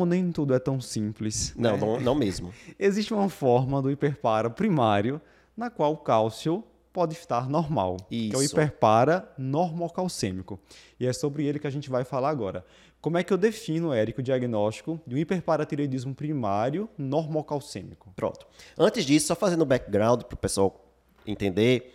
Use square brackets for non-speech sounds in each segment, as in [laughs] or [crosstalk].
como nem tudo é tão simples. Não, né? não, não mesmo. [laughs] Existe uma forma do hiperpara primário na qual o cálcio pode estar normal, que é o Isso. hiperpara normocalcêmico. E é sobre ele que a gente vai falar agora. Como é que eu defino, Érico, o diagnóstico de um hiperparatireoidismo primário normocalcêmico? Pronto. Antes disso, só fazendo o background para o pessoal entender.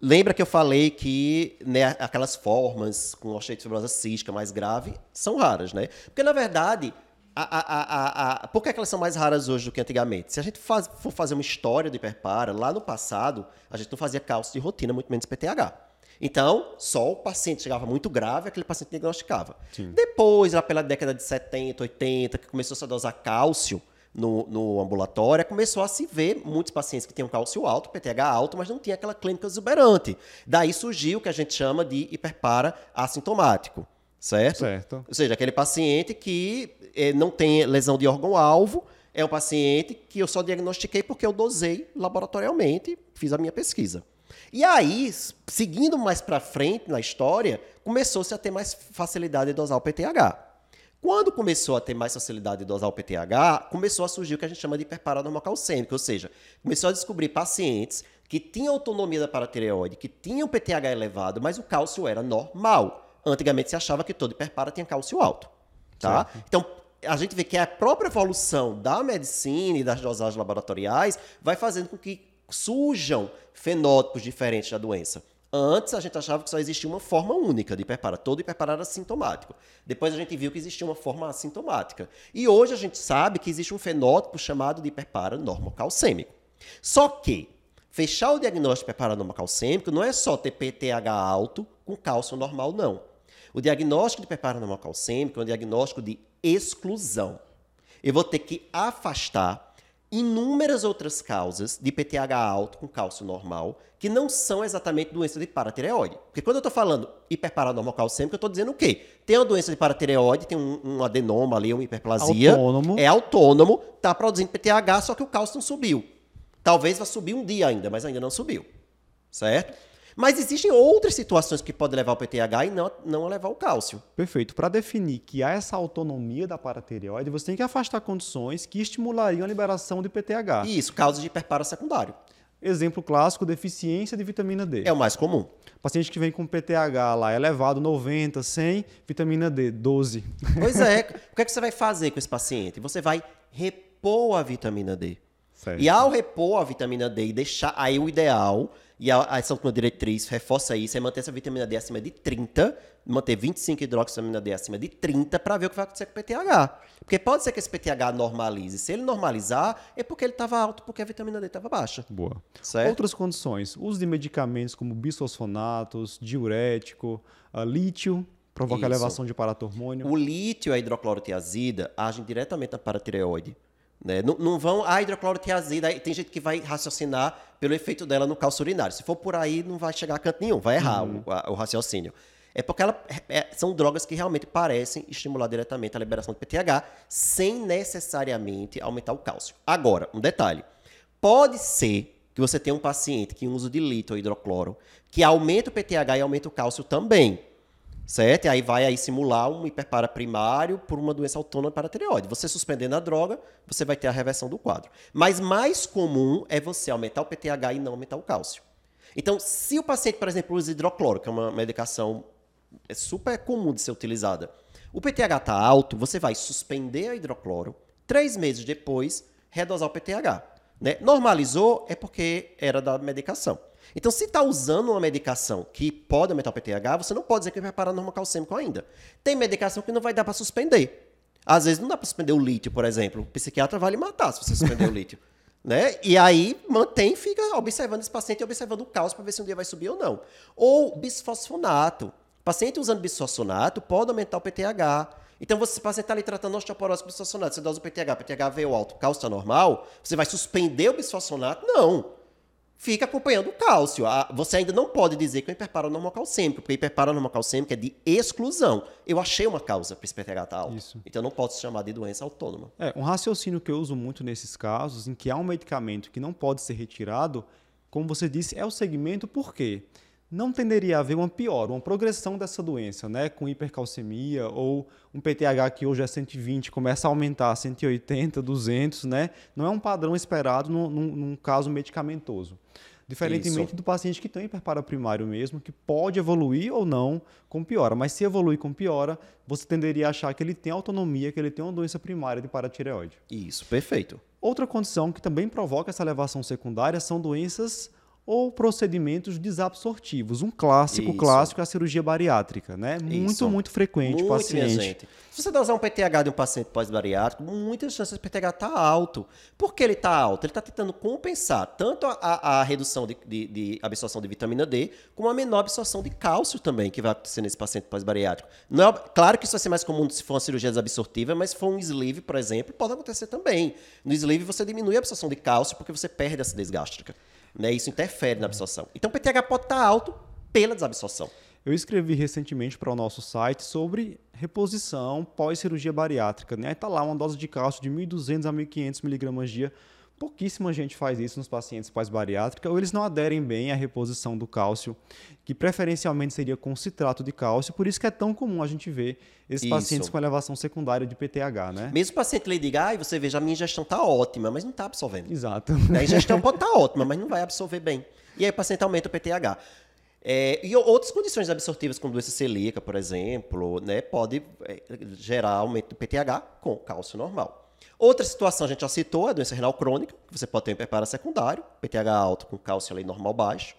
Lembra que eu falei que né, aquelas formas com osteite fibrosa cística mais grave são raras, né? Porque, na verdade, a, a, a, por que, é que elas são mais raras hoje do que antigamente? Se a gente faz- for fazer uma história do hiperpara, lá no passado, a gente não fazia cálcio de rotina, muito menos PTH. Então, só o paciente chegava muito grave, aquele paciente diagnosticava. Depois, lá pela década de 70, 80, que começou -se a dosar cálcio no, no ambulatório, começou a se ver muitos pacientes que tinham cálcio alto, PTH alto, mas não tinha aquela clínica exuberante. Daí surgiu o que a gente chama de hiperpara assintomático, certo? Certo. Ou seja, aquele paciente que eh, não tem lesão de órgão-alvo, é um paciente que eu só diagnostiquei porque eu dosei laboratorialmente, fiz a minha pesquisa. E aí, seguindo mais para frente na história, começou-se a ter mais facilidade de dosar o PTH. Quando começou a ter mais facilidade de dosar o PTH, começou a surgir o que a gente chama de hiperparanormocalcêmico, ou seja, começou a descobrir pacientes que tinham autonomia da paratireoide, que tinham PTH elevado, mas o cálcio era normal. Antigamente se achava que todo hiperpara tinha cálcio alto. Tá? Então, a gente vê que a própria evolução da medicina e das dosagens laboratoriais vai fazendo com que surjam fenótipos diferentes da doença. Antes a gente achava que só existia uma forma única de hiperpara. Todo hiperpara era sintomático. Depois a gente viu que existia uma forma assintomática. E hoje a gente sabe que existe um fenótipo chamado de hiperpara normocalcêmico. Só que fechar o diagnóstico de hiperpara normocalcêmico não é só ter PTH alto com cálcio normal, não. O diagnóstico de hiperpara normocalcêmico é um diagnóstico de exclusão. Eu vou ter que afastar inúmeras outras causas de PTH alto com cálcio normal, que não são exatamente doença de paratireoide. Porque quando eu estou falando hiperparanormocalcêmico, eu estou dizendo o quê? Tem uma doença de paratireoide, tem um, um adenoma ali, uma hiperplasia. Autônomo. É autônomo, está produzindo PTH, só que o cálcio não subiu. Talvez vá subir um dia ainda, mas ainda não subiu. Certo? Mas existem outras situações que podem levar ao PTH e não, não levar o cálcio. Perfeito. Para definir que há essa autonomia da paratireoide, você tem que afastar condições que estimulariam a liberação de PTH. Isso, causa de hiperpara secundário. Exemplo clássico, deficiência de vitamina D. É o mais comum. Paciente que vem com PTH lá elevado, 90, 100, vitamina D, 12. Pois é. [laughs] o que, é que você vai fazer com esse paciente? Você vai repor a vitamina D. Certo. E ao repor a vitamina D e deixar aí o ideal, e a, essa última diretriz reforça isso, é manter essa vitamina D acima de 30, manter 25 hidroxivitamina D acima de 30 para ver o que vai acontecer com o PTH. Porque pode ser que esse PTH normalize. Se ele normalizar, é porque ele estava alto, porque a vitamina D estava baixa. Boa. Certo? Outras condições, uso de medicamentos como bisfosfonatos, diurético, ah, lítio, provoca Isso. elevação de paratormônio. O lítio e a hidroclorotiazida agem diretamente na paratireoide. Né? Não, não vão. A hidroclorotiazida, tem gente que vai raciocinar pelo efeito dela no cálcio urinário. Se for por aí, não vai chegar a canto nenhum, vai errar o, a- o raciocínio. É porque ela, é- são drogas que realmente parecem estimular diretamente a liberação de PTH, sem necessariamente aumentar o cálcio. Agora, um detalhe: pode ser que você tenha um paciente que usa de lítio ou hidrocloro, que aumenta o PTH e aumenta o cálcio também. Certo? E aí vai aí simular um hiperpara primário por uma doença autônoma paratireoide. Você suspendendo a droga, você vai ter a reversão do quadro. Mas mais comum é você aumentar o PTH e não aumentar o cálcio. Então, se o paciente, por exemplo, usa hidrocloro, que é uma medicação é super comum de ser utilizada, o PTH está alto, você vai suspender a hidrocloro, três meses depois, redosar o PTH. Né? Normalizou é porque era da medicação. Então, se está usando uma medicação que pode aumentar o PTH, você não pode dizer que vai parar normocalcêmico ainda. Tem medicação que não vai dar para suspender. Às vezes não dá para suspender o lítio, por exemplo. O psiquiatra vai lhe matar se você suspender o lítio. [laughs] Né? E aí mantém, fica observando esse paciente e observando o cálcio para ver se um dia vai subir ou não. Ou bisfosfonato. Paciente usando bisfosfonato pode aumentar o PTH. Então, você, o paciente está ali tratando osteoporose bisfosfonato, você dosa o PTH, PTH veio alto, o cálcio está normal, você vai suspender o bisfosfonato? Não. Fica acompanhando o cálcio. Ah, Você ainda não pode dizer que é um hiperparanormocalcêmico, porque hiperparanormocalcêmico é de exclusão. Eu achei uma causa para esse PTH estar alto. Isso. Então, não pode se chamar de doença autônoma. É, um raciocínio que eu uso muito nesses casos, em que há um medicamento que não pode ser retirado, como você disse, é o segmento por quê? Não tenderia a haver uma pior, uma progressão dessa doença, né? Com hipercalcemia ou um PTH que hoje é 120 começa a aumentar a 180, 200, né? Não é um padrão esperado num, num, caso medicamentoso. Diferentemente Isso. do paciente que tem hiperpara primário mesmo, que pode evoluir ou não com piora. Mas se evoluir com piora, você tenderia a achar que ele tem autonomia, que ele tem uma doença primária de paratireoide. Isso, perfeito. Outra condição que também provoca essa elevação secundária são doenças ou procedimentos desabsortivos. Um clássico, Isso. clássico é a cirurgia bariátrica, né? Muito, Isso. muito frequente muito, paciente. Se você dosar um PTH de um paciente pós-bariátrico, muitas chances de PTH estar tá alto. Por que ele está alto? Ele está tentando compensar tanto a, a redução de, de, de, absorção de vitamina D, como a menor absorção de cálcio também, que vai acontecer nesse paciente pós-bariátrico. É, claro que isso vai ser mais comum se for uma cirurgia desabsortiva, mas se for um sleeve, por exemplo, pode acontecer também. No sleeve você diminui a absorção de cálcio porque você perde a acidez gástrica. Né? Isso interfere na absorção. Então o PTH pode estar alto pela desabsorção. Eu escrevi recentemente para o nosso site sobre reposição pós-cirurgia bariátrica. Né? Está lá uma dose de cálcio de 1.200 a 1.500 miligramas dia Pouquíssima gente faz isso nos pacientes pós-bariátrica, ou eles não aderem bem à reposição do cálcio, que preferencialmente seria com citrato de cálcio, por isso que é tão comum a gente ver esses isso. pacientes com elevação secundária de PTH, né? Mesmo o paciente lhe diga, ah, você veja, a minha ingestão está ótima, mas não está absorvendo. Exato. A ingestão pode estar tá ótima, mas não vai absorver bem. E aí o paciente aumenta o PTH. É, e outras condições absortivas, como doença celíaca, por exemplo, né, pode é, gerar aumento do PTH com cálcio normal. Outra situação, a gente já citou, é a doença renal crônica, que você pode ter um hiperpara secundário, PTH alto com cálcio ali normal baixo.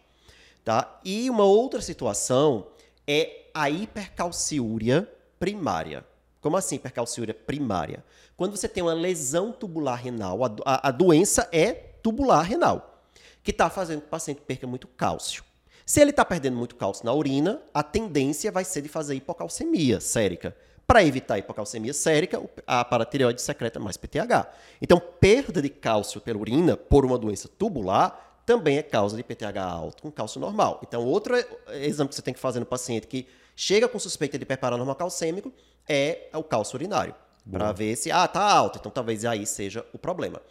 Tá? E uma outra situação é a hipercalciúria primária. Como assim hipercalciúria primária? Quando você tem uma lesão tubular renal, a, a, a doença é tubular renal, que está fazendo que o paciente perca muito cálcio. Se ele está perdendo muito cálcio na urina, a tendência vai ser de fazer hipocalcemia sérica. Para evitar hipocalcemia sérica, a paratireoide secreta mais PTH. Então, perda de cálcio pela urina por uma doença tubular também é causa de PTH alto com cálcio normal. Então, outro exame que você tem que fazer no paciente que chega com suspeita de hiperparanormal calcêmico é o cálcio urinário. Para ver se, ah, tá alto, então talvez aí seja o problema.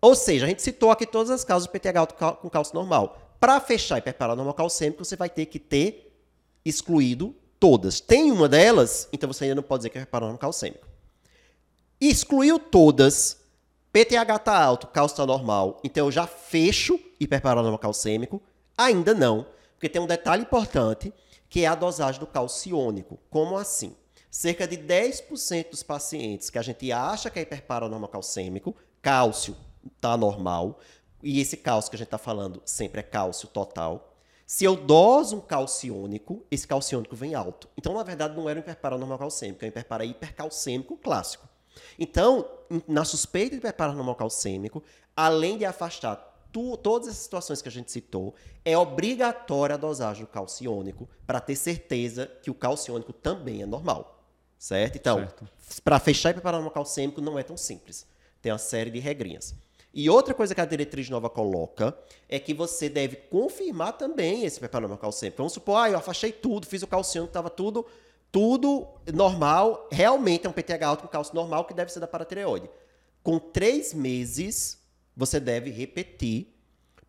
Ou seja, a gente citou aqui todas as causas de PTH alto com cálcio normal. Para fechar hiperparanormal calcêmico, você vai ter que ter excluído todas. Tem uma delas, então você ainda não pode dizer que é reparando calcêmico. Excluiu todas, PTH está alto, cálcio está normal, então eu já fecho hiperparanoma calcêmico? Ainda não, porque tem um detalhe importante, que é a dosagem do calciônico. Como assim? Cerca de 10% dos pacientes que a gente acha que é hiperparanoma calcêmico, cálcio está normal, e esse cálcio que a gente está falando sempre é cálcio total, se eu doso um calciônico, esse calciônico vem alto. Então, na verdade, não era um hiperparanormal calcêmico, é um hiperpara hipercalcêmico clássico. Então, na suspeita de hiperparanormal calcêmico, além de afastar tu, todas as situações que a gente citou, é obrigatória a dosagem do calciônico para ter certeza que o calciônico também é normal. Certo? Então, para fechar hiperparanormal calcêmico não é tão simples. Tem uma série de regrinhas. E outra coisa que a diretriz nova coloca é que você deve confirmar também esse preparamento calcêmico. Vamos supor, ah, eu afastei tudo, fiz o calciano, estava tudo, tudo normal. Realmente é um PTH alto com cálcio normal que deve ser da paratireoide. Com três meses, você deve repetir,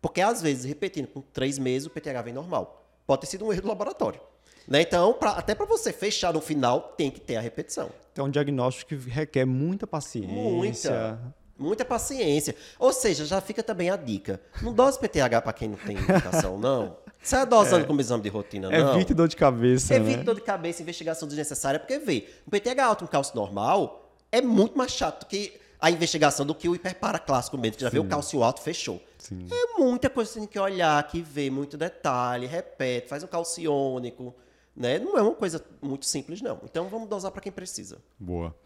porque às vezes, repetindo com três meses, o PTH vem normal. Pode ter sido um erro do laboratório. Né? Então, pra, até para você fechar no final, tem que ter a repetição. Então, é um diagnóstico que requer muita paciência. Muita. Muita paciência. Ou seja, já fica também a dica. Não dose PTH para quem não tem indicação, não. Sai dosando é, como exame de rotina, não. Evite dor de cabeça. Evite né? dor de cabeça, investigação desnecessária, porque vê, o PTH alto com cálcio normal é muito mais chato que a investigação do que o hiperpara clássico mesmo, que já Sim. vê o cálcio alto, fechou. Sim. É muita coisa que você tem que olhar, que vê muito detalhe, repete, faz um calciônico, né? Não é uma coisa muito simples, não. Então vamos dosar para quem precisa. Boa.